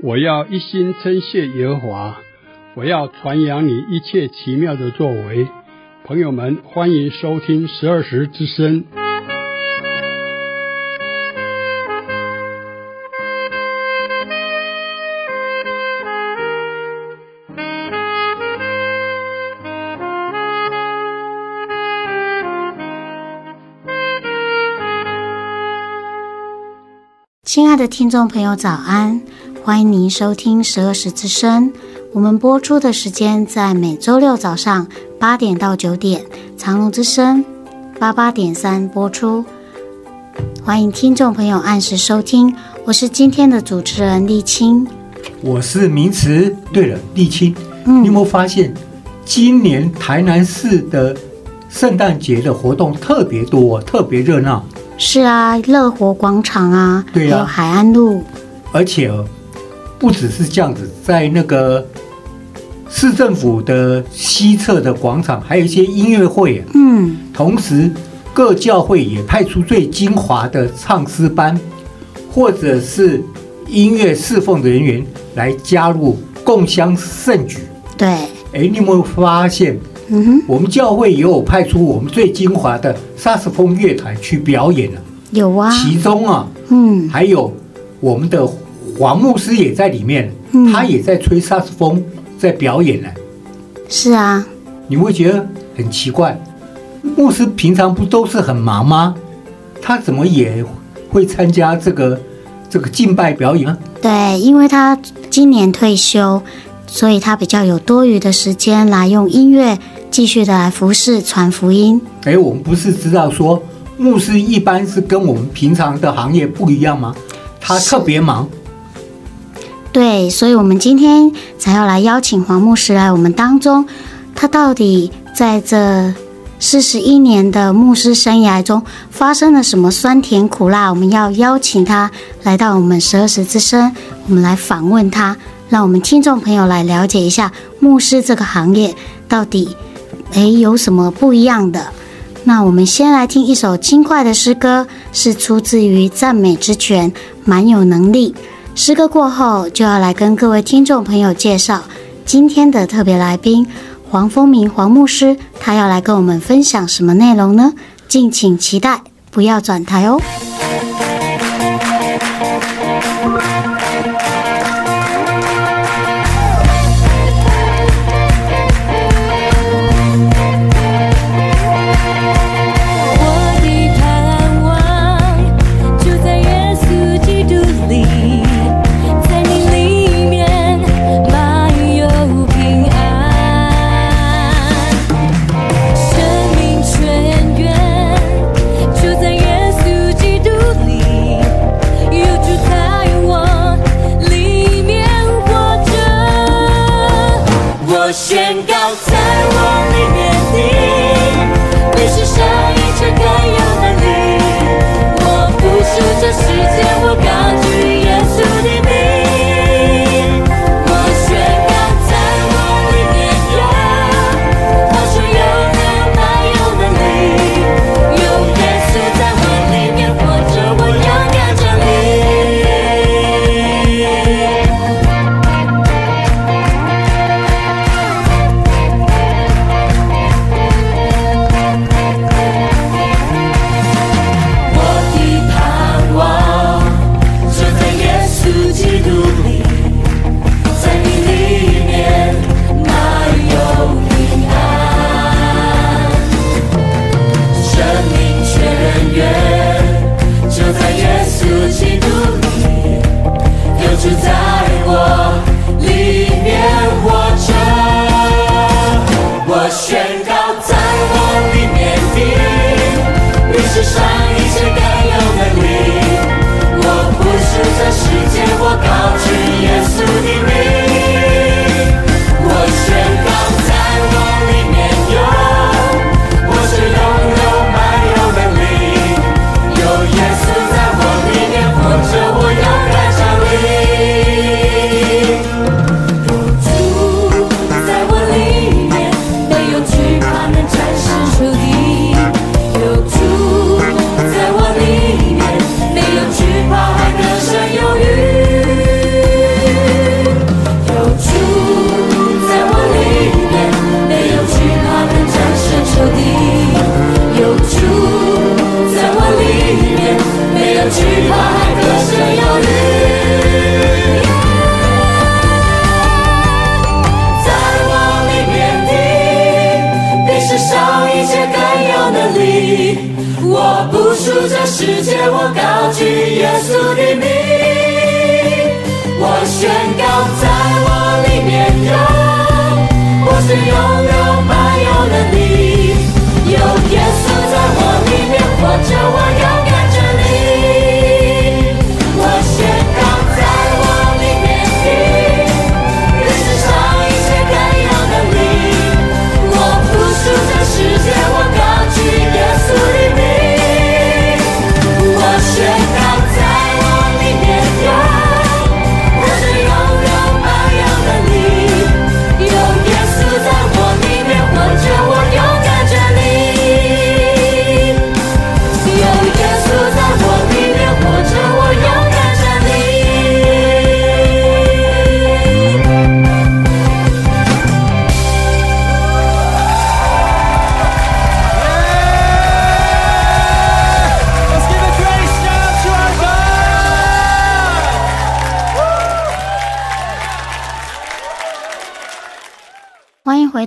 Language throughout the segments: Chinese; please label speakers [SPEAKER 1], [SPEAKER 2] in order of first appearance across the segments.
[SPEAKER 1] 我要一心称谢耶和华，我要传扬你一切奇妙的作为。朋友们，欢迎收听十二时之声。
[SPEAKER 2] 亲爱的听众朋友，早安！欢迎您收听十二时之声。我们播出的时间在每周六早上八点到九点，长隆之声八八点三播出。欢迎听众朋友按时收听。我是今天的主持人丽青，
[SPEAKER 3] 我是名词。对了，丽青，嗯，你有没有发现今年台南市的圣诞节的活动特别多，特别热闹？
[SPEAKER 2] 是啊，乐活广场啊，对啊，还有海安路，
[SPEAKER 3] 而且不只是这样子，在那个市政府的西侧的广场，还有一些音乐会，嗯，同时各教会也派出最精华的唱诗班，或者是音乐侍奉人员来加入共襄盛举。
[SPEAKER 2] 对，
[SPEAKER 3] 哎，你有没有发现？嗯哼，我们教会也有派出我们最精华的萨克斯风乐团去表演了。
[SPEAKER 2] 有啊，
[SPEAKER 3] 其中啊，嗯，还有我们的黄牧师也在里面，嗯，他也在吹萨克斯风，在表演呢。
[SPEAKER 2] 是啊，
[SPEAKER 3] 你会觉得很奇怪，牧师平常不都是很忙吗？他怎么也会参加这个这个敬拜表演啊？
[SPEAKER 2] 对，因为他今年退休，所以他比较有多余的时间来用音乐。继续的来服侍传福音。
[SPEAKER 3] 哎，我们不是知道说牧师一般是跟我们平常的行业不一样吗？他特别忙。
[SPEAKER 2] 对，所以我们今天才要来邀请黄牧师来我们当中。他到底在这四十一年的牧师生涯中发生了什么酸甜苦辣？我们要邀请他来到我们十二时之声，我们来访问他，让我们听众朋友来了解一下牧师这个行业到底。哎，有什么不一样的？那我们先来听一首轻快的诗歌，是出自于赞美之泉，蛮有能力。诗歌过后，就要来跟各位听众朋友介绍今天的特别来宾黄风明黄牧师，他要来跟我们分享什么内容呢？敬请期待，不要转台哦。
[SPEAKER 4] 不输这世界，我高举耶稣的名。我宣告，在我里面有，我是拥有满有能力。有耶稣在我里面活着，我要。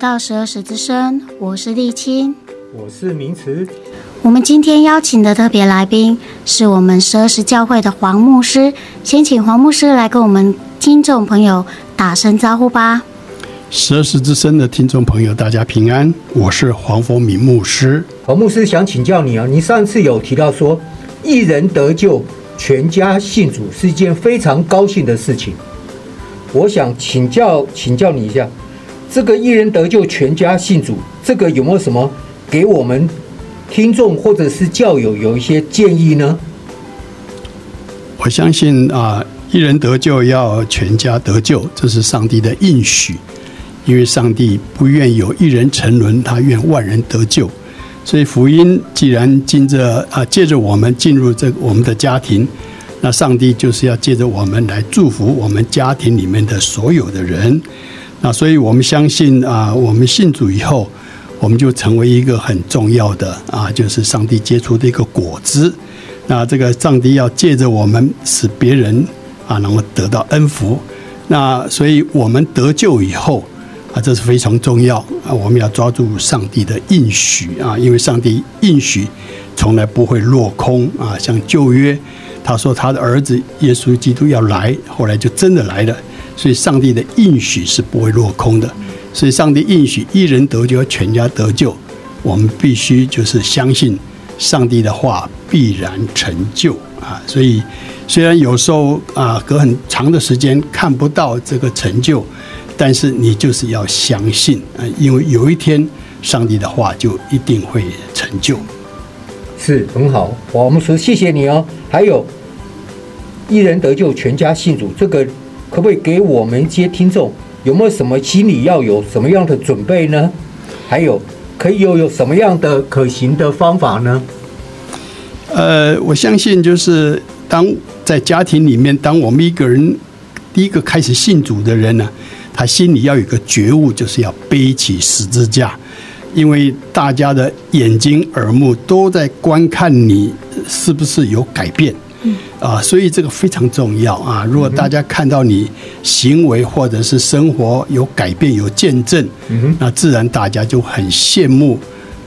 [SPEAKER 2] 到十二时之声，我是丽青，
[SPEAKER 3] 我是明慈。
[SPEAKER 2] 我们今天邀请的特别来宾是我们十二时教会的黄牧师，先请黄牧师来跟我们听众朋友打声招呼吧。
[SPEAKER 1] 十二时之声的听众朋友，大家平安，我是黄佛明牧师。
[SPEAKER 3] 黄牧师想请教你啊，你上次有提到说，一人得救，全家信主是一件非常高兴的事情。我想请教请教你一下。这个一人得救，全家信主，这个有没有什么给我们听众或者是教友有一些建议呢？
[SPEAKER 1] 我相信啊，一人得救要全家得救，这是上帝的应许，因为上帝不愿有一人沉沦，他愿万人得救。所以福音既然经着啊，借着我们进入这我们的家庭，那上帝就是要借着我们来祝福我们家庭里面的所有的人。那所以，我们相信啊，我们信主以后，我们就成为一个很重要的啊，就是上帝结出的一个果子。那这个上帝要借着我们，使别人啊能够得到恩福。那所以我们得救以后啊，这是非常重要啊，我们要抓住上帝的应许啊，因为上帝应许从来不会落空啊。像旧约，他说他的儿子耶稣基督要来，后来就真的来了。所以，上帝的应许是不会落空的。所以，上帝应许一人得救，全家得救。我们必须就是相信上帝的话必然成就啊！所以，虽然有时候啊，隔很长的时间看不到这个成就，但是你就是要相信啊，因为有一天上帝的话就一定会成就。
[SPEAKER 3] 是很好，我们说谢谢你哦。还有，一人得救，全家信主，这个。可不可以给我们一些听众有没有什么心理要有什么样的准备呢？还有可以又有什么样的可行的方法呢？
[SPEAKER 1] 呃，我相信就是当在家庭里面，当我们一个人第一个开始信主的人呢，他心里要有个觉悟，就是要背起十字架，因为大家的眼睛耳目都在观看你是不是有改变。啊，所以这个非常重要啊！如果大家看到你行为或者是生活有改变、有见证，那自然大家就很羡慕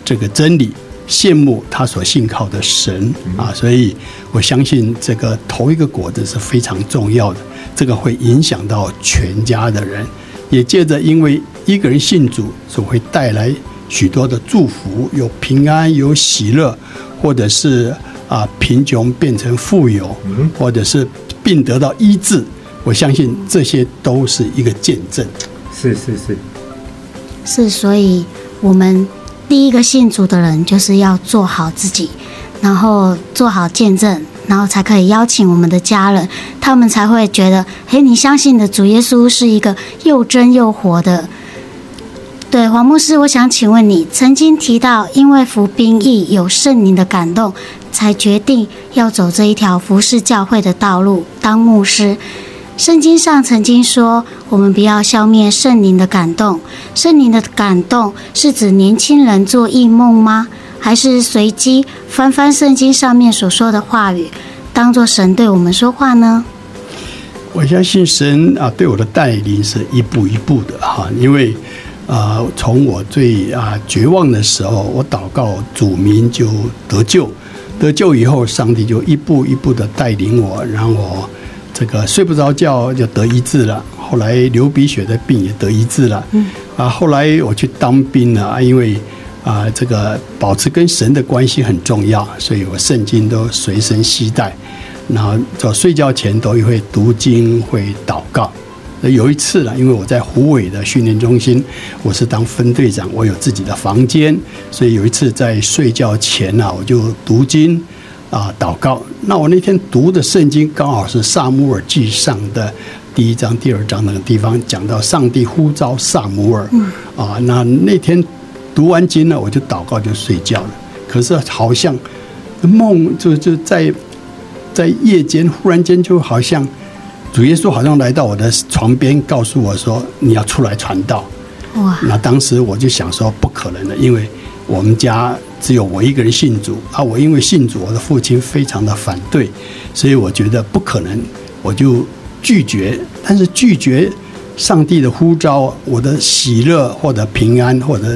[SPEAKER 1] 这个真理，羡慕他所信靠的神啊！所以我相信这个头一个果子是非常重要的，这个会影响到全家的人，也借着因为一个人信主，所会带来许多的祝福，有平安、有喜乐，或者是。啊，贫穷变成富有，或者是病得到医治，我相信这些都是一个见证。
[SPEAKER 3] 是是是，
[SPEAKER 2] 是，所以我们第一个信主的人就是要做好自己，然后做好见证，然后才可以邀请我们的家人，他们才会觉得，嘿，你相信的主耶稣是一个又真又活的。对，黄牧师，我想请问你，曾经提到因为服兵役有圣灵的感动，才决定要走这一条服侍教会的道路，当牧师。圣经上曾经说，我们不要消灭圣灵的感动。圣灵的感动是指年轻人做异梦吗？还是随机翻翻圣经上面所说的话语，当作神对我们说话呢？
[SPEAKER 1] 我相信神啊，对我的带领是一步一步的哈，因为。呃，从我最啊绝望的时候，我祷告主民就得救，得救以后，上帝就一步一步的带领我，让我这个睡不着觉就得医治了。后来流鼻血的病也得医治了。嗯。啊，后来我去当兵了，因为啊，这个保持跟神的关系很重要，所以我圣经都随身携带，然后在睡觉前都会读经，会祷告。有一次呢，因为我在虎尾的训练中心，我是当分队长，我有自己的房间，所以有一次在睡觉前呢，我就读经啊祷告。那我那天读的圣经刚好是撒母耳记上的第一章、第二章那个地方，讲到上帝呼召撒母耳啊。那那天读完经呢，我就祷告就睡觉了。可是好像梦就就在在夜间，忽然间就好像。主耶稣好像来到我的床边，告诉我说：“你要出来传道。”哇！那当时我就想说，不可能的，因为我们家只有我一个人信主啊。我因为信主，我的父亲非常的反对，所以我觉得不可能，我就拒绝。但是拒绝。上帝的呼召，我的喜乐或者平安或者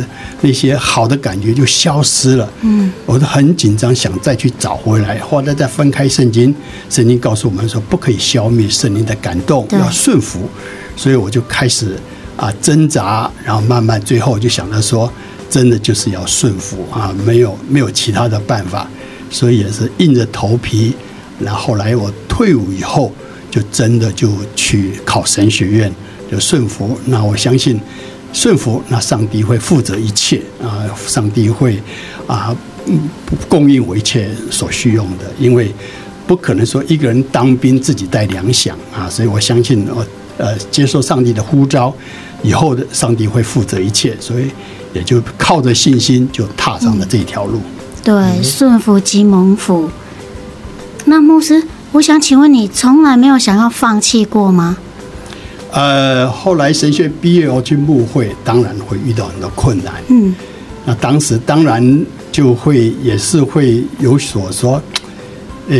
[SPEAKER 1] 那些好的感觉就消失了。嗯，我都很紧张，想再去找回来。或者再分开圣经，圣经告诉我们说，不可以消灭圣灵的感动，要顺服。所以我就开始啊挣扎，然后慢慢最后就想着说，真的就是要顺服啊，没有没有其他的办法。所以也是硬着头皮。然后后来我退伍以后，就真的就去考神学院。就顺服，那我相信顺服，那上帝会负责一切啊！上帝会啊，供应我一切所需用的，因为不可能说一个人当兵自己带粮饷啊！所以我相信我呃接受上帝的呼召以后的上帝会负责一切，所以也就靠着信心就踏上了这条路。
[SPEAKER 2] 对，顺服即蒙福。那牧师，我想请问你，从来没有想要放弃过吗？
[SPEAKER 1] 呃，后来神学毕业后去牧会，当然会遇到很多困难。嗯，那当时当然就会也是会有所说，呃，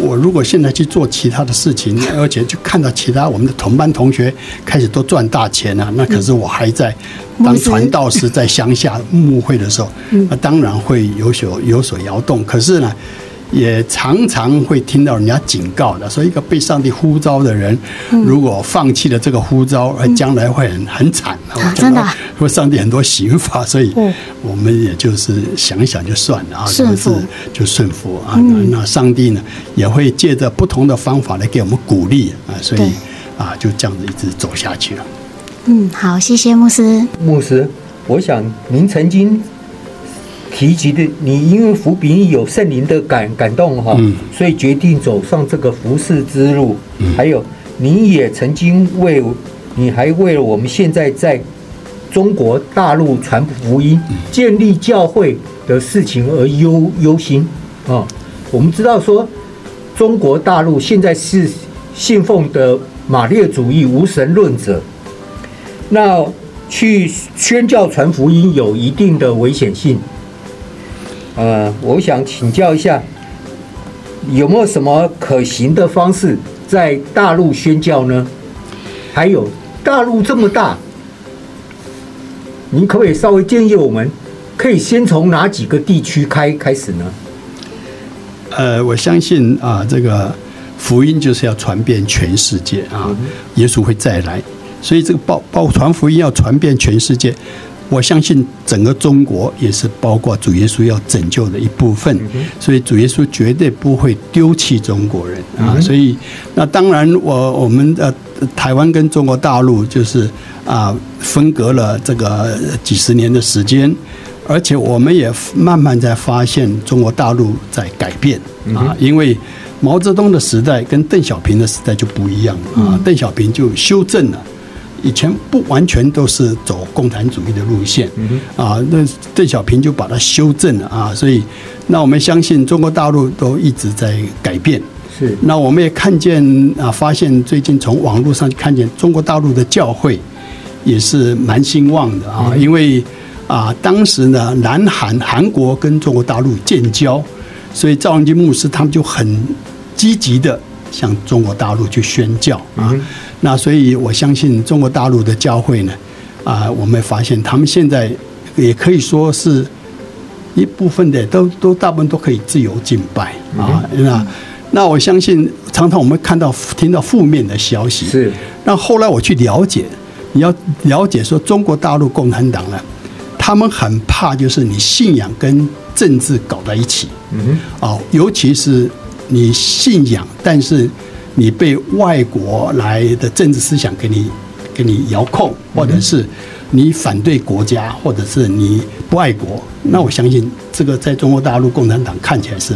[SPEAKER 1] 我如果现在去做其他的事情，而且就看到其他我们的同班同学开始都赚大钱了，那可是我还在当传道士，在乡下牧会的时候，那当然会有所有所摇动。可是呢，也常常会听到人家警告的，说一个被上帝呼召的人，如果放弃了这个呼召，而将来会很很惨。
[SPEAKER 2] 真的，
[SPEAKER 1] 说上帝很多刑罚，所以我们也就是想一想就算了啊，顺服就顺服啊。那上帝呢，也会借着不同的方法来给我们鼓励啊，所以啊，就这样子一直走下去了。
[SPEAKER 2] 嗯，好，谢谢牧师。
[SPEAKER 3] 牧师，我想您曾经。提及的，你因为服兵有圣灵的感感动哈，所以决定走上这个服侍之路。还有，你也曾经为，你还为了我们现在在中国大陆传福音、建立教会的事情而忧忧心啊。我们知道说，中国大陆现在是信奉的马列主义无神论者，那去宣教传福音有一定的危险性。呃，我想请教一下，有没有什么可行的方式在大陆宣教呢？还有，大陆这么大，您可不可以稍微建议我们，可以先从哪几个地区开开始呢？
[SPEAKER 1] 呃，我相信啊，这个福音就是要传遍全世界啊，耶稣会再来，所以这个报报传福音要传遍全世界。我相信整个中国也是包括主耶稣要拯救的一部分，所以主耶稣绝对不会丢弃中国人啊！所以那当然，我我们的台湾跟中国大陆就是啊分隔了这个几十年的时间，而且我们也慢慢在发现中国大陆在改变啊，因为毛泽东的时代跟邓小平的时代就不一样啊，邓小平就修正了。以前不完全都是走共产主义的路线，啊，那邓小平就把它修正了啊，所以那我们相信中国大陆都一直在改变。是，那我们也看见啊，发现最近从网络上看见中国大陆的教会也是蛮兴旺的啊，因为啊，当时呢，南韩韩国跟中国大陆建交，所以赵文金牧师他们就很积极的向中国大陆去宣教啊。那所以，我相信中国大陆的教会呢，啊，我们发现他们现在也可以说是一部分的都都大部分都可以自由敬拜啊。那那我相信，常常我们看到听到负面的消息，
[SPEAKER 3] 是。
[SPEAKER 1] 那后来我去了解，你要了解说中国大陆共产党呢，他们很怕就是你信仰跟政治搞在一起。嗯哼。哦，尤其是你信仰，但是你被外国来的政治思想给你给你遥控，或者是你反对国家，或者是你不爱国，那我相信这个在中国大陆共产党看起来是。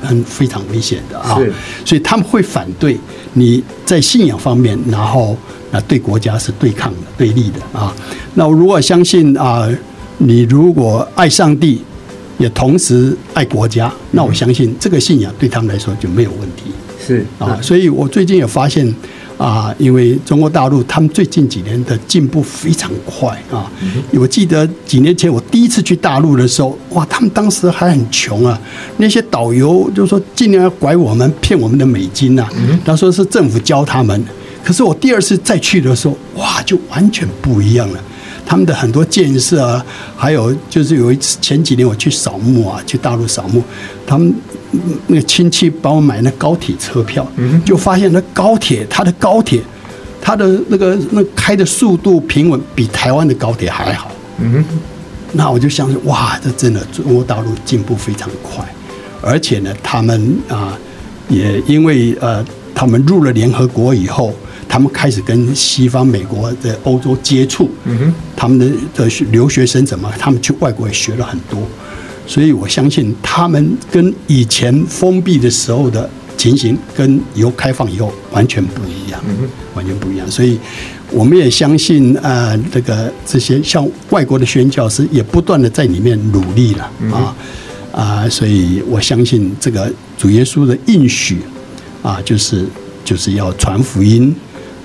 [SPEAKER 1] 很非常危险的啊，所以他们会反对你在信仰方面，然后那对国家是对抗的、对立的啊。那我如果相信啊，你如果爱上帝，也同时爱国家，那我相信这个信仰对他们来说就没有问题。是啊，所以我最近有发现。啊，因为中国大陆他们最近几年的进步非常快啊！我记得几年前我第一次去大陆的时候，哇，他们当时还很穷啊，那些导游就说尽量要拐我们、骗我们的美金呐，他说是政府教他们。可是我第二次再去的时候，哇，就完全不一样了。他们的很多建设啊，还有就是有一次前几年我去扫墓啊，去大陆扫墓，他们那个亲戚帮我买那高铁车票，就发现那高铁，它的高铁，它的那个那开的速度平稳，比台湾的高铁还好。嗯，那我就相信，哇，这真的中国大陆进步非常快，而且呢，他们啊，也因为呃，他们入了联合国以后。他们开始跟西方、美国的欧洲接触，他们的的留学生怎么？他们去外国也学了很多，所以我相信他们跟以前封闭的时候的情形，跟以后开放以后完全不一样，完全不一样。所以我们也相信啊，这个这些像外国的宣教师也不断的在里面努力了啊啊，所以我相信这个主耶稣的应许啊，就是就是要传福音。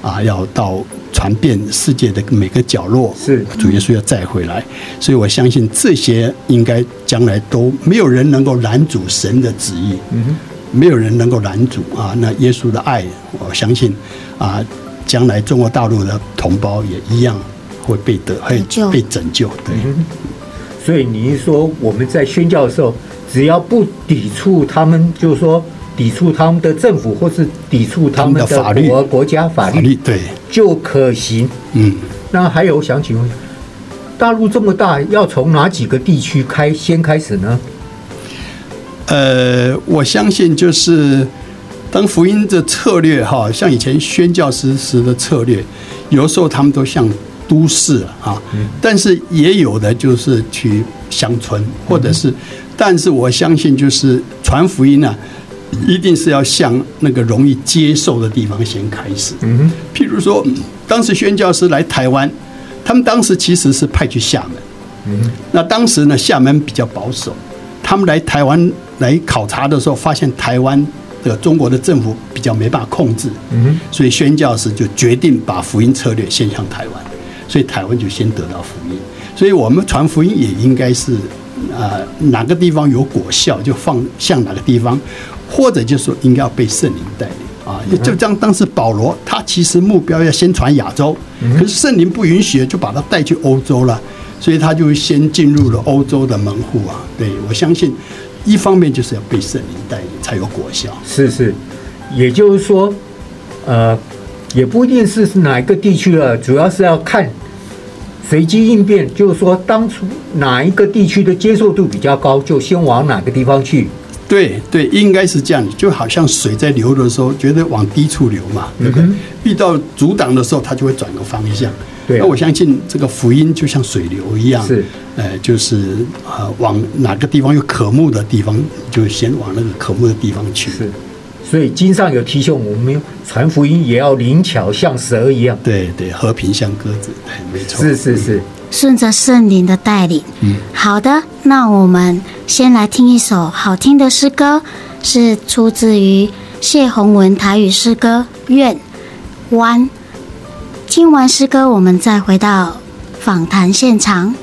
[SPEAKER 1] 啊，要到传遍世界的每个角落，是主耶稣要再回来，所以我相信这些应该将来都没有人能够拦阻神的旨意，嗯，没有人能够拦阻啊。那耶稣的爱，我相信啊，将来中国大陆的同胞也一样会被得，会被拯救。对，
[SPEAKER 3] 所以你是说我们在宣教的时候，只要不抵触他们，就是说。抵触他们的政府，或是抵触他们的国法律、国家法律，对，就可行。嗯，那还有想请问，大陆这么大，要从哪几个地区开先开始呢？
[SPEAKER 1] 呃，我相信就是当福音的策略哈，像以前宣教士时的策略，有时候他们都像都市啊，但是也有的就是去乡村，或者是，但是我相信就是传福音呢。一定是要向那个容易接受的地方先开始。嗯，譬如说，当时宣教师来台湾，他们当时其实是派去厦门。嗯，那当时呢，厦门比较保守，他们来台湾来考察的时候，发现台湾的中国的政府比较没办法控制。嗯，所以宣教师就决定把福音策略先向台湾，所以台湾就先得到福音。所以我们传福音也应该是，呃，哪个地方有果效就放向哪个地方。或者就是说应该要被圣灵带领啊，就像当时保罗，他其实目标要先传亚洲，可是圣灵不允许，就把他带去欧洲了，所以他就先进入了欧洲的门户啊。对，我相信，一方面就是要被圣灵带领才有果效。
[SPEAKER 3] 是是，也就是说，呃，也不一定是哪一个地区了，主要是要看随机应变，就是说当初哪一个地区的接受度比较高，就先往哪个地方去。
[SPEAKER 1] 对对，应该是这样，就好像水在流的时候，觉得往低处流嘛，对不对？遇到阻挡的时候，它就会转个方向。对，那我相信这个福音就像水流一样，是，呃，就是呃，往哪个地方有渴慕的地方，就先往那个渴慕的地方去。
[SPEAKER 3] 是，所以经上有提醒我们，传福音也要灵巧，像蛇一样。
[SPEAKER 1] 对对，和平像鸽子，对，没错。
[SPEAKER 3] 是是是。
[SPEAKER 2] 顺着圣灵的带领，嗯，好的，那我们先来听一首好听的诗歌，是出自于谢宏文台语诗歌《愿湾》。听完诗歌，我们再回到
[SPEAKER 5] 访谈现场。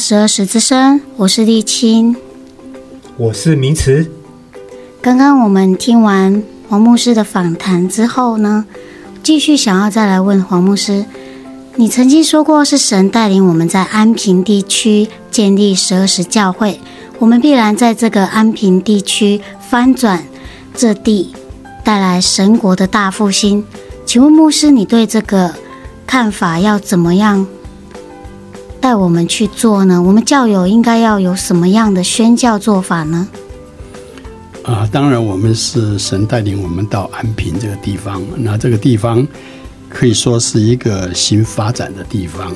[SPEAKER 5] 十二时之声，我是丽青。
[SPEAKER 3] 我是明慈。
[SPEAKER 5] 刚刚我们听完黄牧师的访谈之后呢，继续想要再来问黄牧师，你曾经说过是神带领我们在安平地区建立十二时教会，我们必然在这个安平地区翻转这地，带来神国的大复兴。请问牧师，你对这个看法要怎么样？带我们去做呢？我们教友应该要有什么样的宣教做法呢？
[SPEAKER 1] 啊，当然，我们是神带领我们到安平这个地方。那这个地方可以说是一个新发展的地方。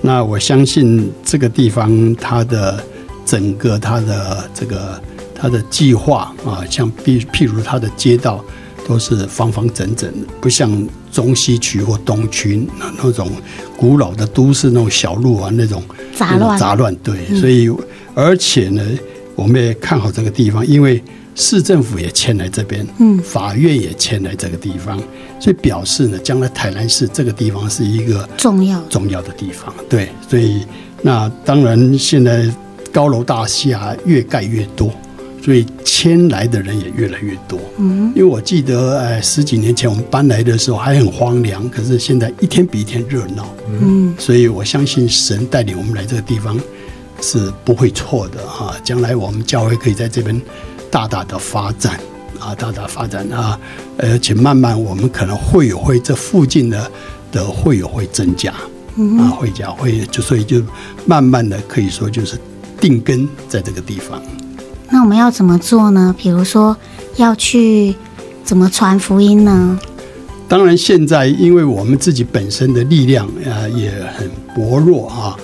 [SPEAKER 1] 那我相信这个地方它的整个它的这个它的计划啊，像譬譬如它的街道都是方方整整的，不像中西区或东区那那种古老的都市那种小路啊，那种
[SPEAKER 5] 杂乱
[SPEAKER 1] 杂乱。对，
[SPEAKER 5] 嗯、
[SPEAKER 1] 所以而且呢，我们也看好这个地方，因为市政府也迁来这边，嗯，法院也迁来这个地方，所以表示呢，将来台南市这个地方是一个
[SPEAKER 5] 重要
[SPEAKER 1] 重要的地方。对，所以那当然现在高楼大厦越盖越多。所以迁来的人也越来越多，嗯，因为我记得，哎，十几年前我们搬来的时候还很荒凉，可是现在一天比一天热闹，嗯，所以我相信神带领我们来这个地方是不会错的啊，将来我们教会可以在这边大大的发展啊，大大发展啊，而且慢慢我们可能会有会这附近的的会有会增加，嗯，啊，会加会就所以就慢慢的可以说就是定根在这个地方。
[SPEAKER 5] 那我们要怎么做呢？比如说要去怎么传福音呢？
[SPEAKER 1] 当然现在因为我们自己本身的力量啊也很薄弱啊。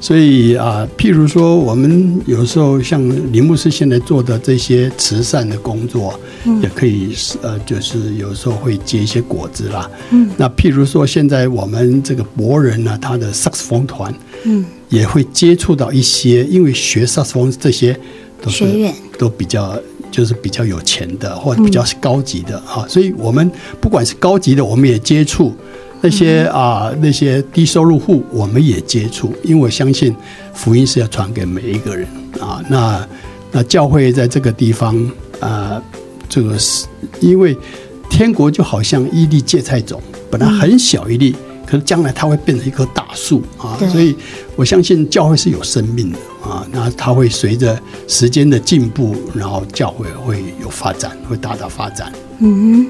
[SPEAKER 1] 所以啊，譬如说，我们有时候像林牧师现在做的这些慈善的工作，嗯、也可以呃，就是有时候会结一些果子啦。嗯，那譬如说，现在我们这个博人呢，他的萨克斯风团，嗯，也会接触到一些，因为学萨克斯风这些都是学院都比较就是比较有钱的，或者比较高级的哈，嗯、所以我们不管是高级的，我们也接触。那些啊，那些低收入户，我们也接触，因为我相信福音是要传给每一个人啊。那那教会在这个地方啊，这个是因为天国就好像一粒芥菜种，本来很小一粒，可是将来它会变成一棵大树啊。所以我相信教会是有生命的啊。那它会随着时间的进步，然后教会会有发展，会大大发展。嗯。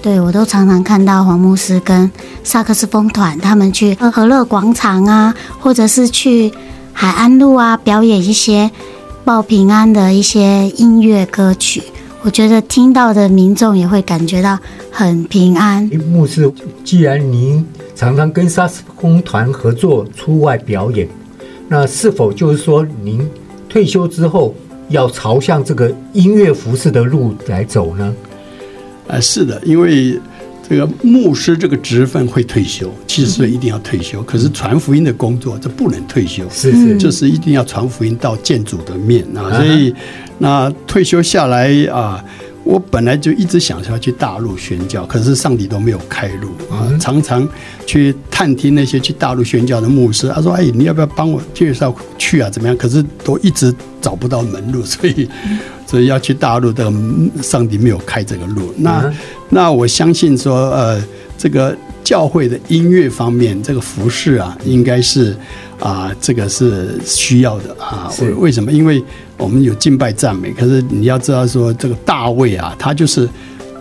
[SPEAKER 2] 对，我都常常看到黄牧师跟萨克斯风团他们去和乐广场啊，或者是去海安路啊，表演一些报平安的一些音乐歌曲。我觉得听到的民众也会感觉到很平安。
[SPEAKER 3] 牧师，既然您常常跟萨克斯风团合作出外表演，那是否就是说您退休之后要朝向这个音乐服饰的路来走呢？
[SPEAKER 1] 啊，是的，因为这个牧师这个职分会退休，七十岁一定要退休。可是传福音的工作这不能退休，
[SPEAKER 3] 是是，
[SPEAKER 1] 就是一定要传福音到建主的面啊。所以那退休下来啊，我本来就一直想要去大陆宣教，可是上帝都没有开路啊。常常去探听那些去大陆宣教的牧师，他说：“哎，你要不要帮我介绍去啊？怎么样？”可是都一直找不到门路，所以。所以要去大陆的，上帝没有开这个路。那那我相信说，呃，这个教会的音乐方面，这个服饰啊，应该是啊，这个是需要的啊。为为什么？因为我们有敬拜赞美，可是你要知道说，这个大卫啊，他就是。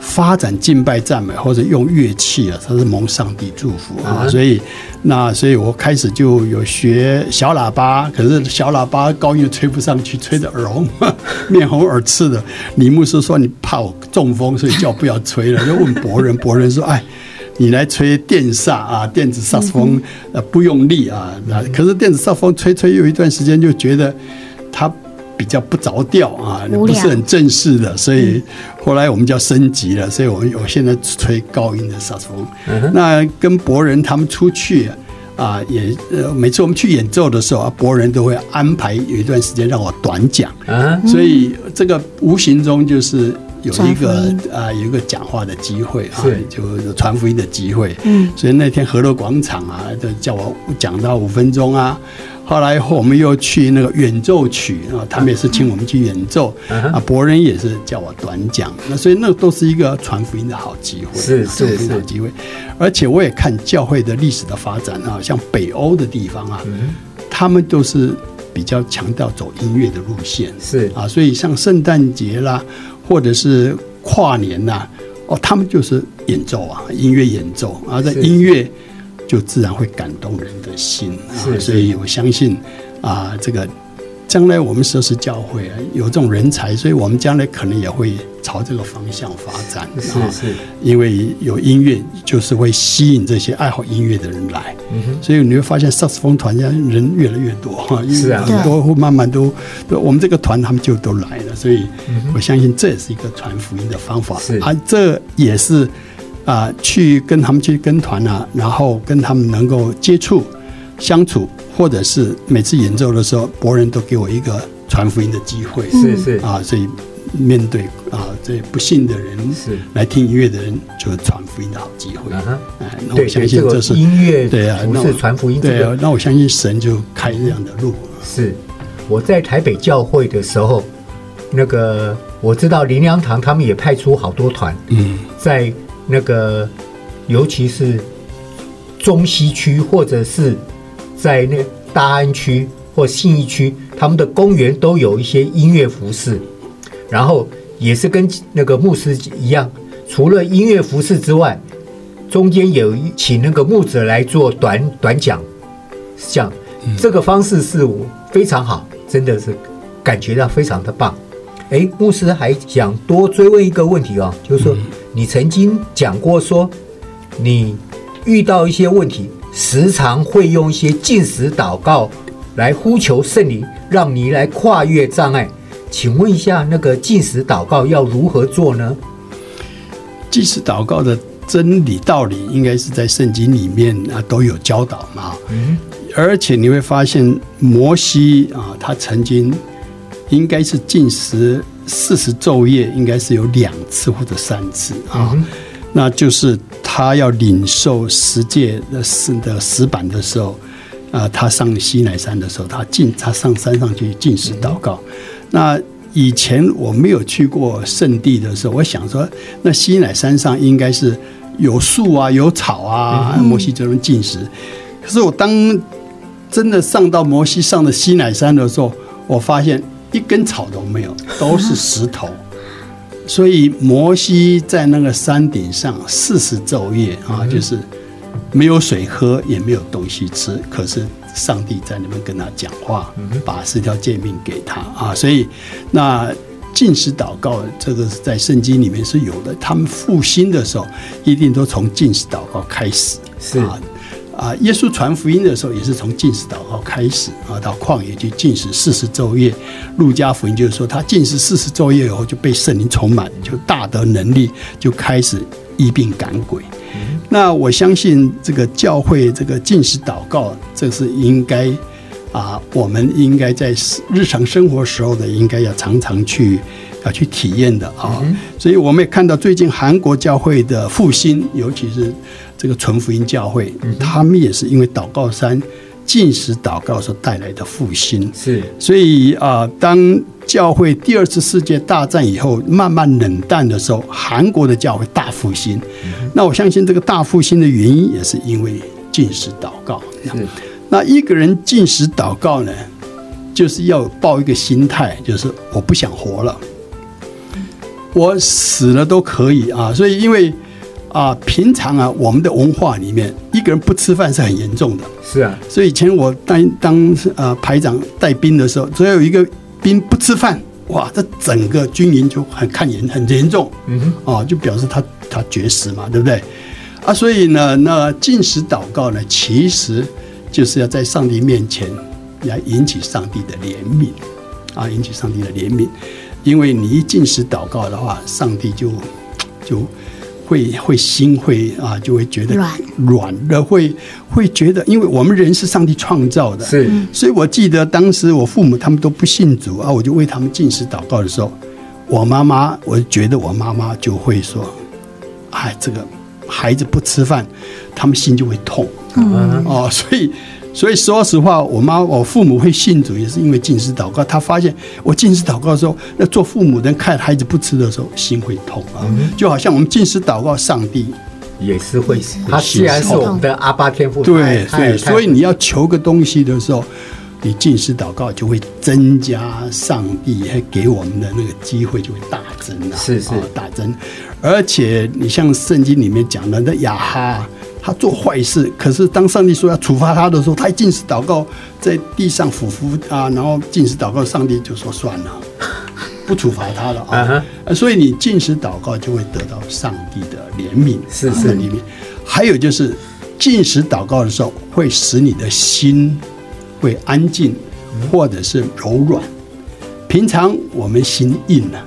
[SPEAKER 1] 发展敬拜赞美或者用乐器啊，他是蒙上帝祝福啊，所以那所以我开始就有学小喇叭，可是小喇叭高音吹不上去，吹得耳红 面红耳赤的。李牧师说，你怕我中风，所以叫我不要吹了。就问博人，博人说，哎，你来吹电萨啊，电子萨克斯风，呃，不用力啊。那可是电子萨克斯风吹吹有一段时间就觉得他。比较不着调啊，不是很正式的，所以后来我们就要升级了。所以我们我现在吹高音的萨克斯风。那跟博人他们出去啊，也呃，每次我们去演奏的时候啊，博人都会安排有一段时间让我短讲。所以这个无形中就是有一个啊，有一个讲话的机会啊，就传福音的机会。嗯，所以那天和乐广场啊，就叫我讲到五分钟啊。后来以后，我们又去那个演奏曲啊，他们也是请我们去演奏啊。博人也是叫我短讲，那所以那都是一个传福音的好机会，
[SPEAKER 3] 是是是
[SPEAKER 1] 好机会。而且我也看教会的历史的发展啊，像北欧的地方啊，他们都是比较强调走音乐的路线，
[SPEAKER 3] 是
[SPEAKER 1] 啊，所以像圣诞节啦，或者是跨年呐，哦，他们就是演奏啊，音乐演奏啊，在音乐。就自然会感动人的心啊，所以我相信啊，这个将来我们设施教会啊，有这种人才，所以我们将来可能也会朝这个方向发展。是是，因为有音乐，就是会吸引这些爱好音乐的人来。嗯，所以你会发现萨克斯风团家人越来越多哈，因为很多会慢慢都，都我们这个团他们就都来了，所以我相信这也是一个传福音的方法。是啊，这也是。啊，去跟他们去跟团啊，然后跟他们能够接触、相处，或者是每次演奏的时候，博人都给我一个传福音的机会。
[SPEAKER 3] 是是
[SPEAKER 1] 啊，所以面对啊这不信的人，是来听音乐的人，就是传福音的好机会。啊，那我相信这是
[SPEAKER 3] 音乐
[SPEAKER 1] 对啊，
[SPEAKER 3] 不是传福音
[SPEAKER 1] 对啊，那我相信神就开这样的路。
[SPEAKER 3] 是我在台北教会的时候，那个我知道林良堂他们也派出好多团，嗯，在。那个，尤其是中西区，或者是在那大安区或信义区，他们的公园都有一些音乐服饰，然后也是跟那个牧师一样，除了音乐服饰之外，中间有一请那个牧者来做短短讲，这样，这个方式是我非常好，真的是感觉到非常的棒。哎，牧师还想多追问一个问题哦，就是说。你曾经讲过说，你遇到一些问题，时常会用一些进食祷告来呼求圣灵，让你来跨越障碍。请问一下，那个进食祷告要如何做呢？
[SPEAKER 1] 禁食祷告的真理道理，应该是在圣经里面啊都有教导嘛。嗯，而且你会发现，摩西啊，他曾经应该是进食四十昼夜，应该是有两次或者三次啊。那就是他要领受十诫的石的石板的时候，啊，他上西乃山的时候，他进他上山上去进食祷告。那以前我没有去过圣地的时候，我想说，那西乃山上应该是有树啊，有草啊，摩西就能进食。可是我当真的上到摩西上的西乃山的时候，我发现一根草都没有，都是石头。所以摩西在那个山顶上四十昼夜啊，就是没有水喝，也没有东西吃。可是上帝在那边跟他讲话，把十条诫命给他啊。所以那进食祷告，这个是在圣经里面是有的。他们复兴的时候，一定都从进食祷告开始。是啊。啊，耶稣传福音的时候也是从进食祷告开始啊，到旷野去进食四十昼夜。路加福音就是说，他进食四十昼夜以后就被圣灵充满，就大得能力，就开始医病赶鬼。那我相信这个教会这个进食祷告，这是应该啊，我们应该在日常生活时候的，应该要常常去要去体验的啊。所以我们也看到最近韩国教会的复兴，尤其是。这个纯福音教会，他们也是因为祷告山进食祷告所带来的复兴。是，所以啊，当教会第二次世界大战以后慢慢冷淡的时候，韩国的教会大复兴。那我相信这个大复兴的原因也是因为进食祷告。那一个人进食祷告呢，就是要抱一个心态，就是我不想活了，我死了都可以啊。所以因为。啊，平常啊，我们的文化里面，一个人不吃饭是很严重的。是啊，所以以前我当当呃排长带兵的时候，只要有一个兵不吃饭，哇，这整个军营就很看严很严重。嗯哼，啊，就表示他他绝食嘛，对不对？啊，所以呢，那进食祷告呢，其实就是要在上帝面前来引起上帝的怜悯啊，引起上帝的怜悯，因为你一进食祷告的话，上帝就就。会会心会啊，就会觉得软软的，会会觉得，因为我们人是上帝创造的，是，所以我记得当时我父母他们都不信主啊，我就为他们进食祷告的时候，我妈妈，我觉得我妈妈就会说，哎，这个孩子不吃饭，他们心就会痛，嗯哦，所以。所以说实话，我妈我父母会信主，也是因为禁食祷告。他发现我禁食祷告的时候，那做父母的看孩子不吃的时候，心会痛啊。就好像我们禁食祷告，上帝
[SPEAKER 3] 也是会。他既然是我们的阿巴天父，
[SPEAKER 1] 对对，所以你要求个东西的时候，你禁食祷告就会增加上帝还给我们的那个机会就会大增啊，是是大增。而且你像圣经里面讲的那亚哈。他做坏事，可是当上帝说要处罚他的时候，他一禁食祷告，在地上俯伏啊，然后进食祷告，上帝就说算了，不处罚他了啊。所以你进食祷告就会得到上帝的怜悯，是是怜悯。还有就是进食祷告的时候，会使你的心会安静，或者是柔软。平常我们心硬了。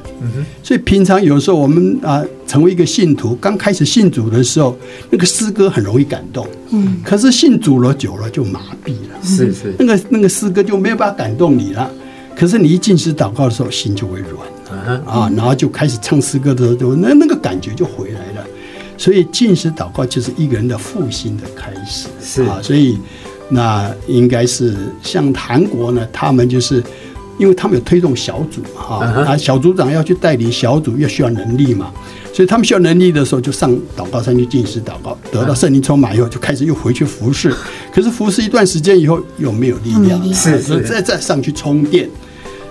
[SPEAKER 1] 所以平常有时候我们啊，成为一个信徒，刚开始信主的时候，那个诗歌很容易感动。嗯，可是信主了久了就麻痹了。是是，那个那个诗歌就没有办法感动你了。可是你一进食祷告的时候，心就会软啊，然后就开始唱诗歌的时候，就那那个感觉就回来了。所以进食祷告就是一个人的复兴的开始。是啊，所以那应该是像韩国呢，他们就是。因为他们有推动小组嘛，哈啊，小组长要去带领小组，要需要能力嘛，所以他们需要能力的时候，就上祷告山去进食祷告，得到圣灵充满以后，就开始又回去服侍。可是服侍一段时间以后，又没有力量，是是，再再上去充电。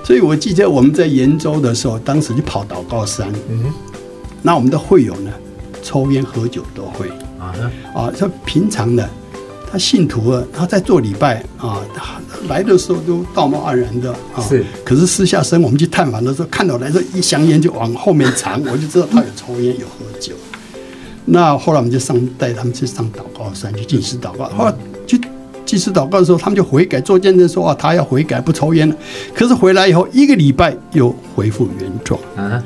[SPEAKER 1] 所以我记得我们在延州的时候，当时就跑祷告山，嗯，那我们的会友呢，抽烟喝酒都会。啊啊，说平常的。他信徒啊，他在做礼拜啊，他来的时候都道貌岸然的啊。是，可是私下生，我们去探访的时候，看到来这一香烟就往后面藏，我就知道他有抽烟有喝酒。那后来我们就上带他们去上祷告山去进食祷告。后来去进食祷告的时候，他们就悔改做见证说啊，他要悔改不抽烟了。可是回来以后一个礼拜又恢复原状啊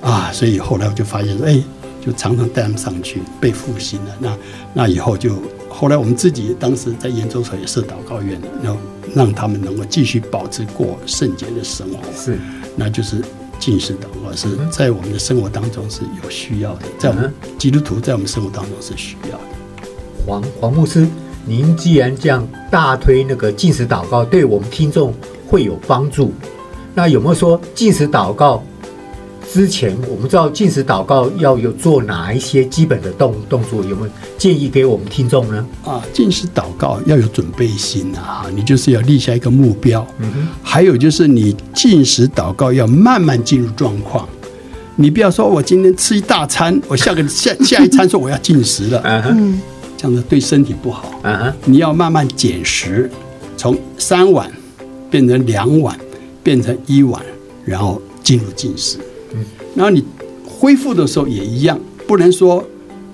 [SPEAKER 1] 啊！所以后来我就发现说，哎，就常常带他们上去被复兴了。那那以后就。后来我们自己当时在研究所也设祷告院，然后让他们能够继续保持过圣洁的生活。
[SPEAKER 3] 是，
[SPEAKER 1] 那就是禁食祷告是在我们的生活当中是有需要的，在我们基督徒在我们生活当中是需要的。
[SPEAKER 3] 黄黄牧师，您既然这样大推那个禁食祷告，对我们听众会有帮助，那有没有说禁食祷告？之前我们知道进食祷告要有做哪一些基本的动动作，有没有建议给我们听众呢？
[SPEAKER 1] 啊，进食祷告要有准备心啊，你就是要立下一个目标。嗯哼。还有就是你进食祷告要慢慢进入状况，你不要说我今天吃一大餐，我下个下 下一餐说我要进食了，嗯哼，这样子对身体不好。嗯哼。你要慢慢减食，从三碗变成两碗，变成一碗，然后进入进食。然后你恢复的时候也一样，不能说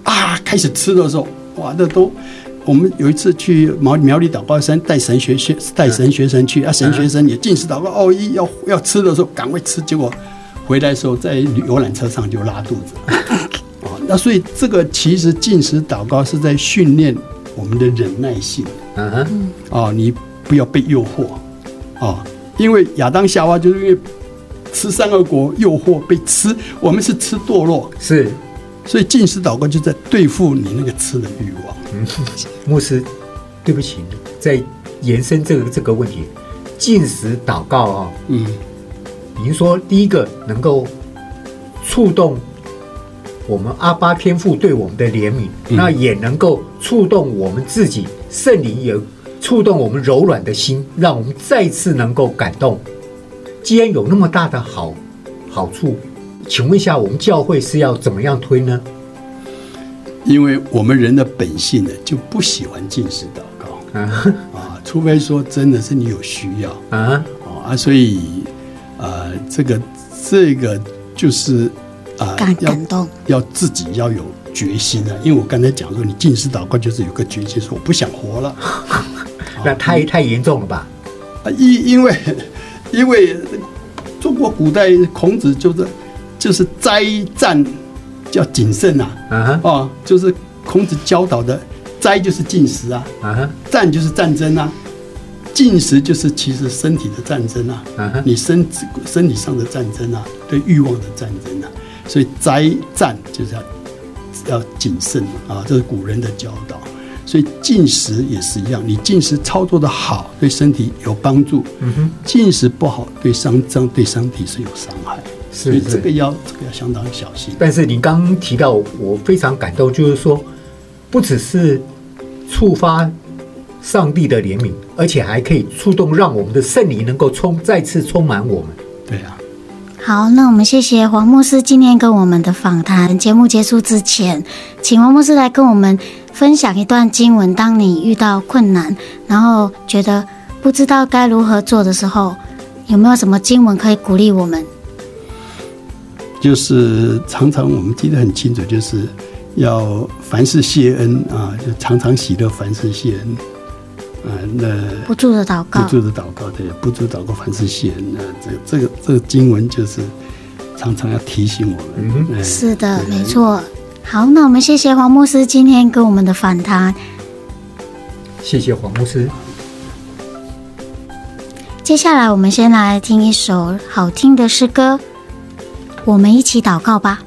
[SPEAKER 1] 啊，开始吃的时候，哇，那都我们有一次去苗苗栗祷告山带神学学带神学生去啊，神学生也进食祷告哦，一要要吃的时候赶快吃，结果回来的时候在游览车上就拉肚子啊。那所以这个其实进食祷告是在训练我们的忍耐性，嗯哼，哦，你不要被诱惑哦，因为亚当夏娃就是因为。吃善恶果诱惑被吃，我们是吃堕落，
[SPEAKER 3] 是，
[SPEAKER 1] 所以进食祷告就在对付你那个吃的欲望。
[SPEAKER 3] 嗯，牧师，对不起，在延伸这个这个问题，进食祷告啊、哦，嗯，您说第一个能够触动我们阿巴天父对我们的怜悯，嗯、那也能够触动我们自己圣灵，也触动我们柔软的心，让我们再次能够感动。既然有那么大的好好处，请问一下，我们教会是要怎么样推呢？
[SPEAKER 1] 因为我们人的本性呢，就不喜欢进食祷告啊，啊，除非说真的是你有需要啊啊，所以呃，这个这个就是啊，
[SPEAKER 2] 感感动
[SPEAKER 1] 要，要自己要有决心啊。因为我刚才讲说，你进食祷告就是有个决心，说我不想活了，
[SPEAKER 3] 那太太严重了吧？
[SPEAKER 1] 啊，因因为。因为中国古代孔子就是就是斋战叫谨慎呐，啊，哦，就是孔子教导的斋就是进食啊，啊，战就是战争啊，进食就是其实身体的战争啊，啊，你身身体上的战争啊，对欲望的战争啊，所以斋战就是要要谨慎啊，这是古人的教导。所以进食也是一样，你进食操作的好，对身体有帮助；嗯哼，禁食不好，对伤脏对身体是有伤害。所以这个要这个要相当小心。
[SPEAKER 3] 但是你刚刚提到，我非常感动，就是说，不只是触发上帝的怜悯，而且还可以触动，让我们的圣灵能够充再次充满我们。
[SPEAKER 1] 对啊。
[SPEAKER 2] 好，那我们谢谢黄牧师今天跟我们的访谈。节目结束之前，请黄牧师来跟我们分享一段经文。当你遇到困难，然后觉得不知道该如何做的时候，有没有什么经文可以鼓励我们？
[SPEAKER 1] 就是常常我们记得很清楚，就是要凡事谢恩啊，就常常喜乐，凡事谢恩。啊，那
[SPEAKER 2] 不住的祷告，
[SPEAKER 1] 不住的祷告，对，不住祷告，凡事谢恩。那这个、这个这个经文就是常常要提醒我们。嗯，
[SPEAKER 2] 是的，没错。好，那我们谢谢黄牧师今天跟我们的访谈。
[SPEAKER 3] 谢谢黄牧师。
[SPEAKER 2] 接下来我们先来听一首好听的诗歌，我们一起祷告吧。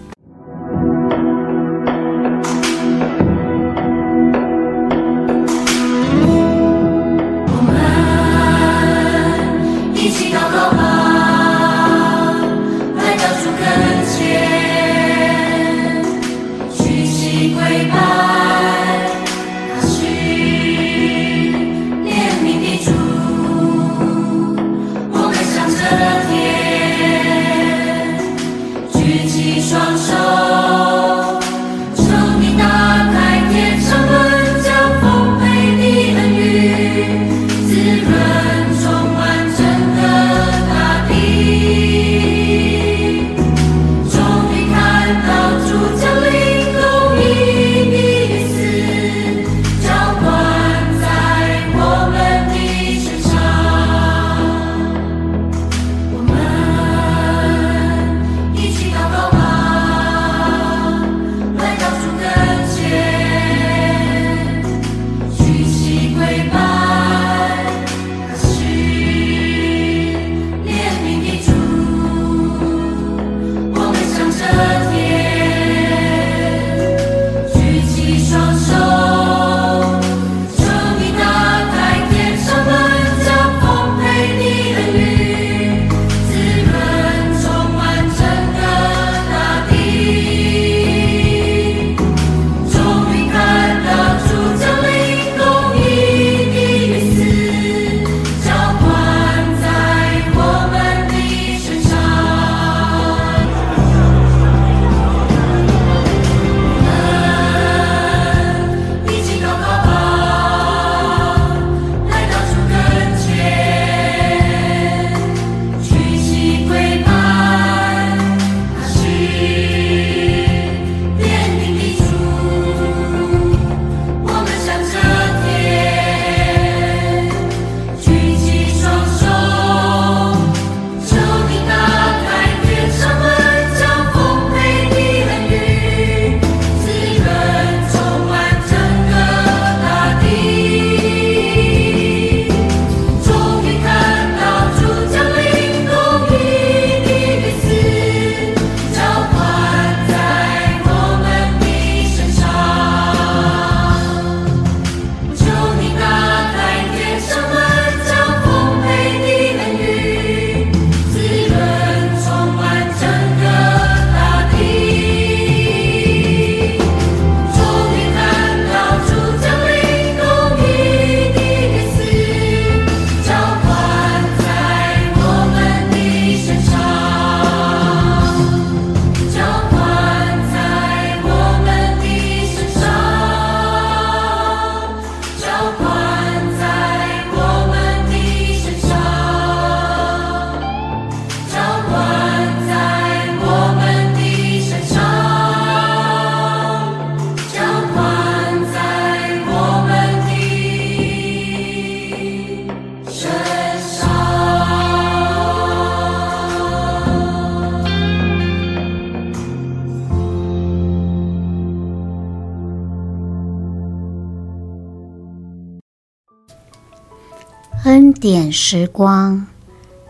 [SPEAKER 2] 时光，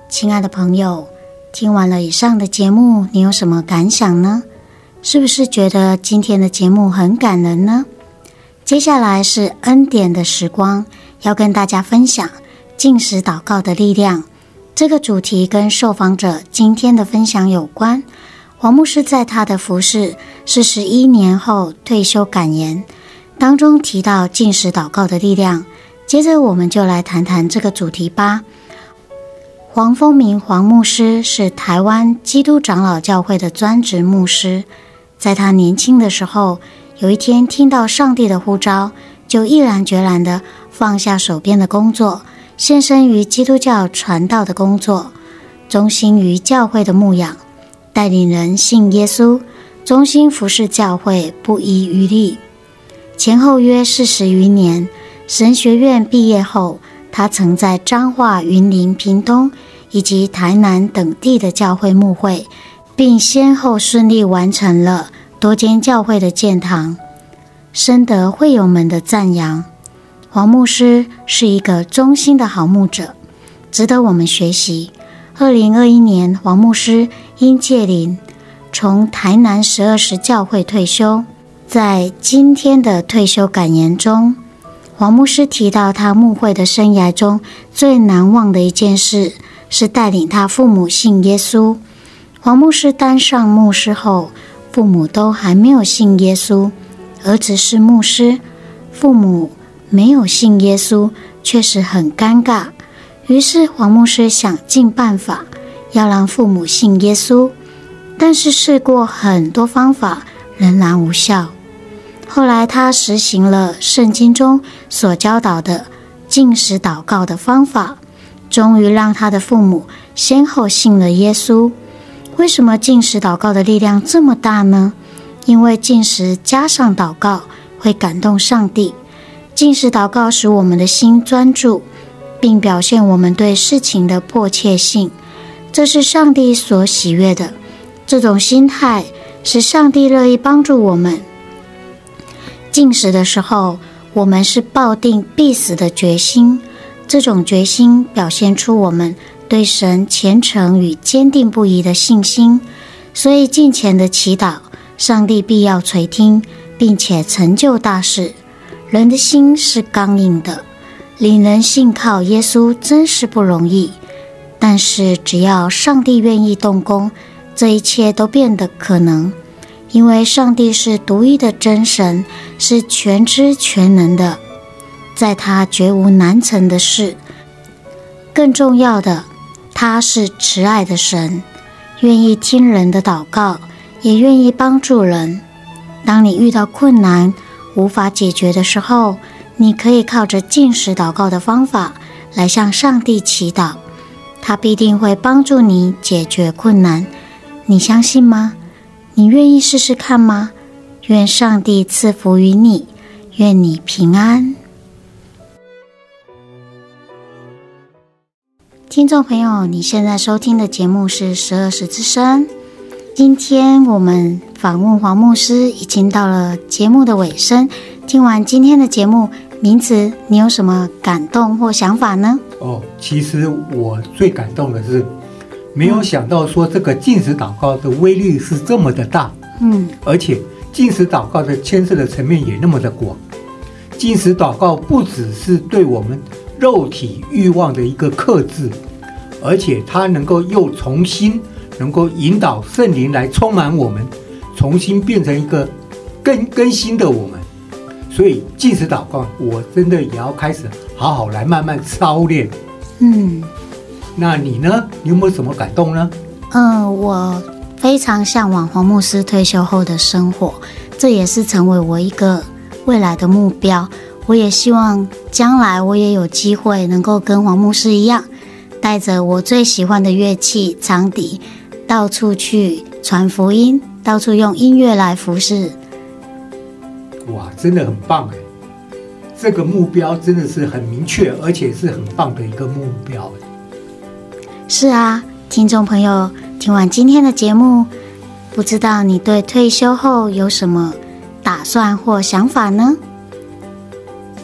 [SPEAKER 2] 亲爱的朋友，听完了以上的节目，你有什么感想呢？是不是觉得今天的节目很感人呢？接下来是恩典的时光，要跟大家分享禁食祷告的力量。这个主题跟受访者今天的分享有关。黄牧师在他的服事四十一年后退休感言当中提到禁食祷告的力量。接着我们就来谈谈这个主题吧。黄风明黄牧师是台湾基督长老教会的专职牧师，在他年轻的时候，有一天听到上帝的呼召，就毅然决然地放下手边的工作，献身于基督教传道的工作，忠心于教会的牧养，带领人信耶稣，忠心服侍教会，不遗余力。前后约四十余年。神学院毕业后，他曾在彰化、云林、屏东以及台南等地的教会牧会，并先后顺利完成了多间教会的建堂，深得会友们的赞扬。黄牧师是一个忠心的好牧者，值得我们学习。二零二一年，黄牧师因戒灵从台南十二时教会退休，在今天的退休感言中。黄牧师提到，他牧会的生涯中最难忘的一件事是带领他父母信耶稣。黄牧师当上牧师后，父母都还没有信耶稣，儿子是牧师，父母没有信耶稣，确实很尴尬。于是黄牧师想尽办法要让父母信耶稣，但是试过很多方法，仍然无效。后来，他实行了圣经中所教导的禁食祷告的方法，终于让他的父母先后信了耶稣。为什么进食祷告的力量这么大呢？因为进食加上祷告会感动上帝。进食祷告使我们的心专注，并表现我们对事情的迫切性，这是上帝所喜悦的。这种心态使上帝乐意帮助我们。进食的时候，我们是抱定必死的决心。这种决心表现出我们对神虔诚与坚定不移的信心。所以，敬虔的祈祷，上帝必要垂听，并且成就大事。人的心是刚硬的，令人信靠耶稣真是不容易。但是，只要上帝愿意动工，这一切都变得可能。因为上帝是独一的真神，是全知全能的，在他绝无难成的事。更重要的，他是慈爱的神，愿意听人的祷告，也愿意帮助人。当你遇到困难无法解决的时候，你可以靠着进食祷告的方法来向上帝祈祷，他必定会帮助你解决困难。你相信吗？你愿意试试看吗？愿上帝赐福于你，愿你平安。听众朋友，你现在收听的节目是十二时之声。今天我们访问黄牧师，已经到了节目的尾声。听完今天的节目，名词，你有什么感动或想法呢？
[SPEAKER 3] 哦，其实我最感动的是。没有想到说这个禁食祷告的威力是这么的大，嗯，而且禁食祷告的牵涉的层面也那么的广。禁食祷告不只是对我们肉体欲望的一个克制，而且它能够又重新能够引导圣灵来充满我们，重新变成一个更更新的我们。所以禁食祷告，我真的也要开始好好来慢慢操练，嗯。那你呢？你有没有什么感动呢？
[SPEAKER 2] 嗯，我非常向往黄牧师退休后的生活，这也是成为我一个未来的目标。我也希望将来我也有机会能够跟黄牧师一样，带着我最喜欢的乐器长笛，到处去传福音，到处用音乐来服侍。
[SPEAKER 3] 哇，真的很棒哎！这个目标真的是很明确，而且是很棒的一个目标。
[SPEAKER 2] 是啊，听众朋友，听完今天的节目，不知道你对退休后有什么打算或想法呢？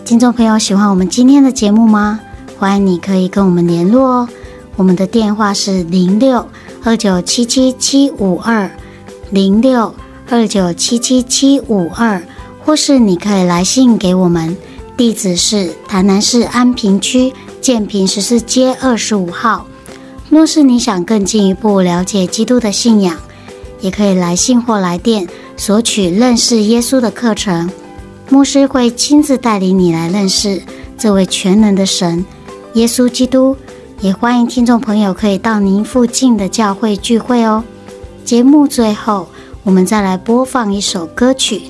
[SPEAKER 2] 听众朋友，喜欢我们今天的节目吗？欢迎你可以跟我们联络哦。我们的电话是零六二九七七七五二零六二九七七七五二，或是你可以来信给我们，地址是台南市安平区建平十四街二十五号。若是你想更进一步了解基督的信仰，也可以来信或来电索取认识耶稣的课程，牧师会亲自带领你来认识这位全能的神耶稣基督。也欢迎听众朋友可以到您附近的教会聚会哦。节目最后，我们再来播放一首歌曲。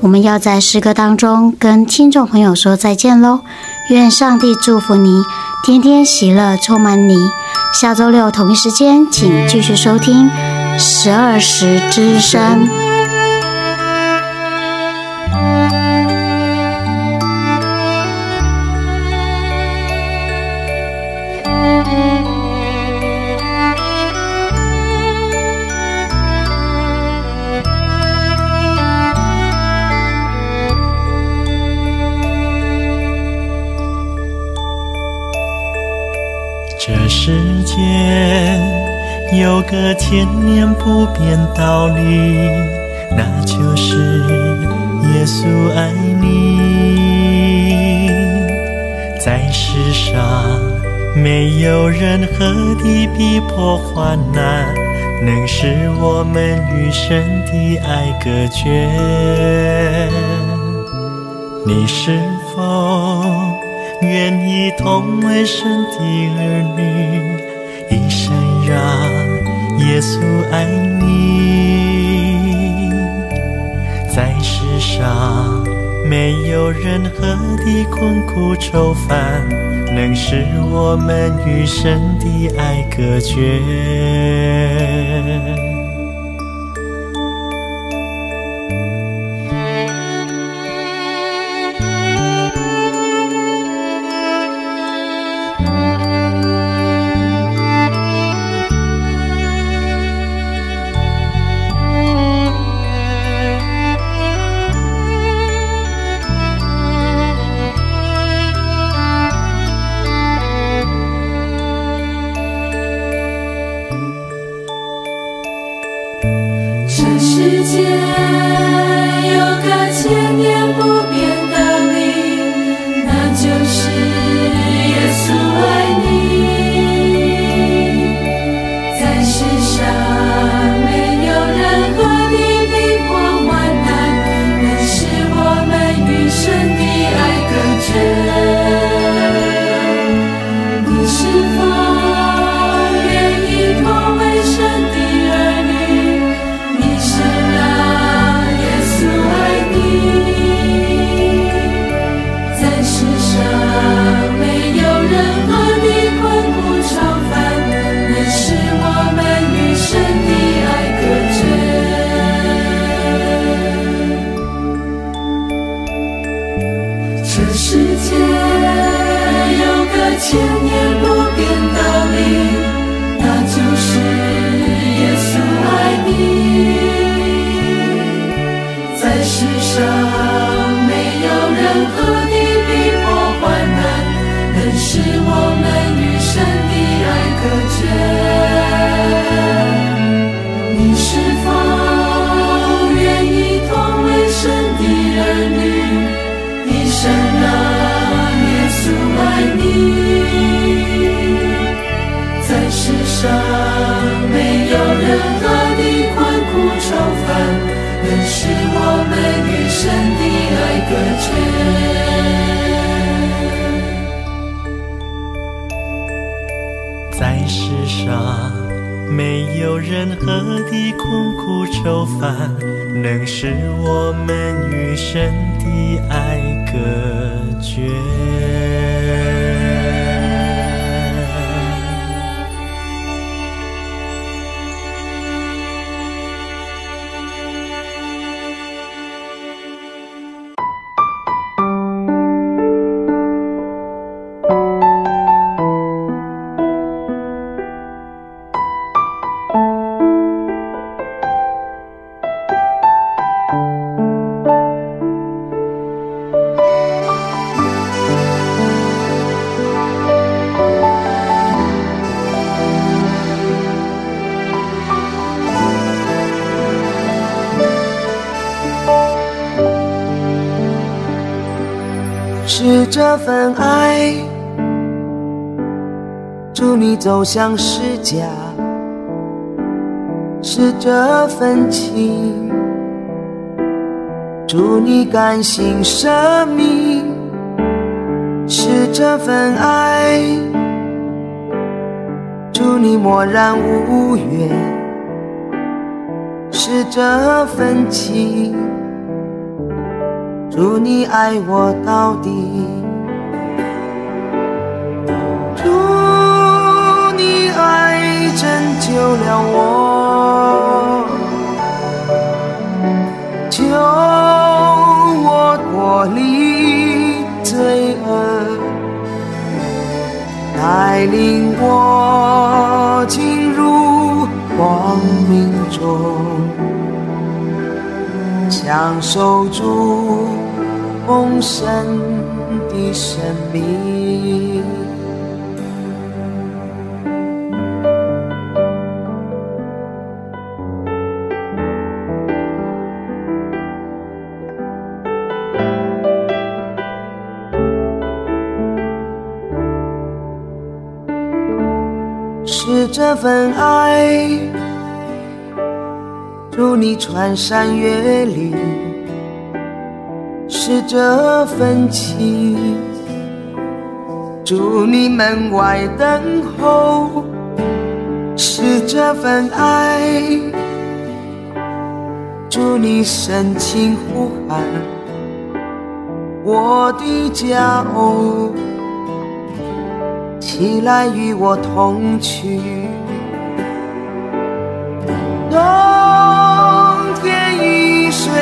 [SPEAKER 2] 我们要在诗歌当中跟听众朋友说再见喽。愿上帝祝福你，天天喜乐充满你。下周六同一时间，请继续收听十二时之
[SPEAKER 4] 声。个千年不变道理，那就是耶稣爱你。在世上没有任何的逼迫患难，能使我们与神的爱隔绝。你是否愿意同为神的儿女，一生让耶稣爱你，在世上没有任何的困苦愁烦，能使我们与神的爱隔绝。在世上没有任何的困苦愁烦，能使我们与神的爱隔绝。
[SPEAKER 6] 在世上。没有任何的困苦愁烦，能使我们与神的爱隔绝。
[SPEAKER 7] 是这份爱，祝你走向世家；是这份情，祝你甘心舍命；是这份爱，祝你默然无怨；是这份情。祝你爱我到底，祝你爱拯救了我，救我脱离罪恶，带领我进入光明中，享受主。丰盛的生命，是这份爱，助你穿山越岭。是这份情，祝你门外等候；是这份爱，祝你深情呼喊。我的家哦，起来与我同去。冬天雨水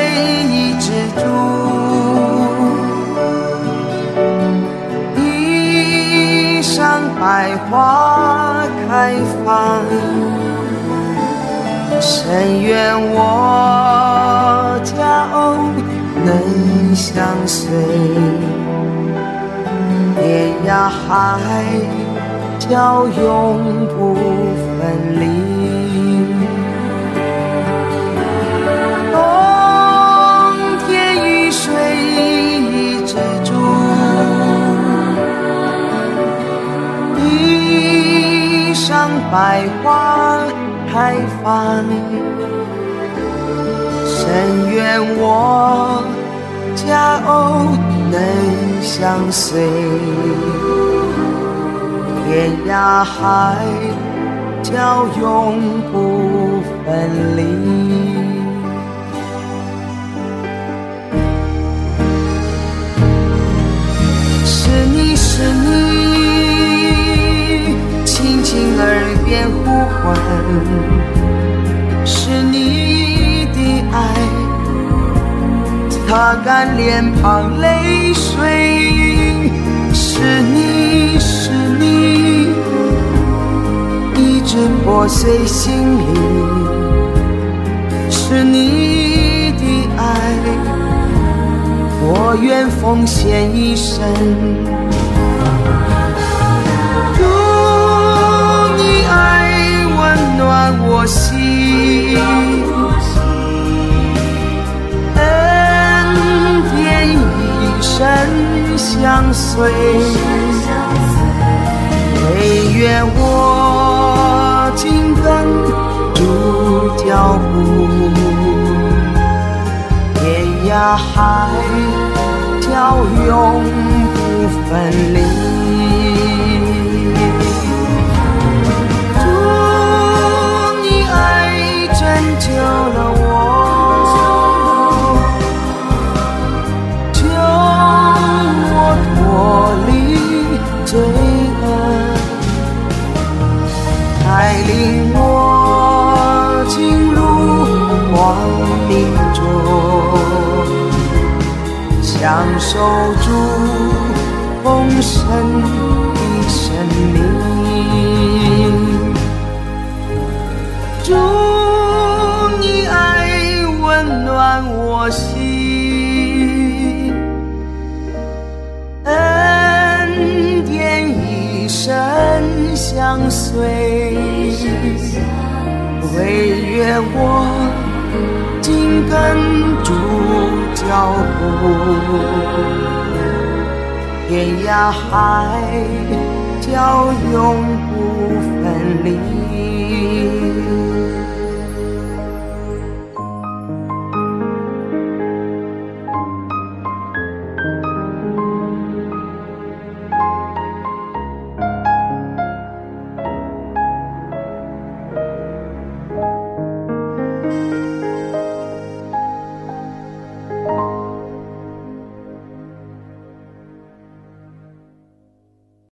[SPEAKER 7] 已止住。花开放，深愿我家偶能相随，天涯海角永不分离。让百花开放，深愿我佳偶能相随，天涯海角永不分离。是你是你。耳边呼唤，是你的爱，擦干脸庞泪水，是你是你，一直破碎心灵，是你的爱，我愿奉献一生。我心，恩典一生相随，惟愿我紧跟主脚步，天涯海角永不分离。救了我，救我脱离罪恶，带领我进入光明中，享受主丰盛的生命。我心，恩典一生相随，惟愿我紧跟主脚步，天涯海角永不分离。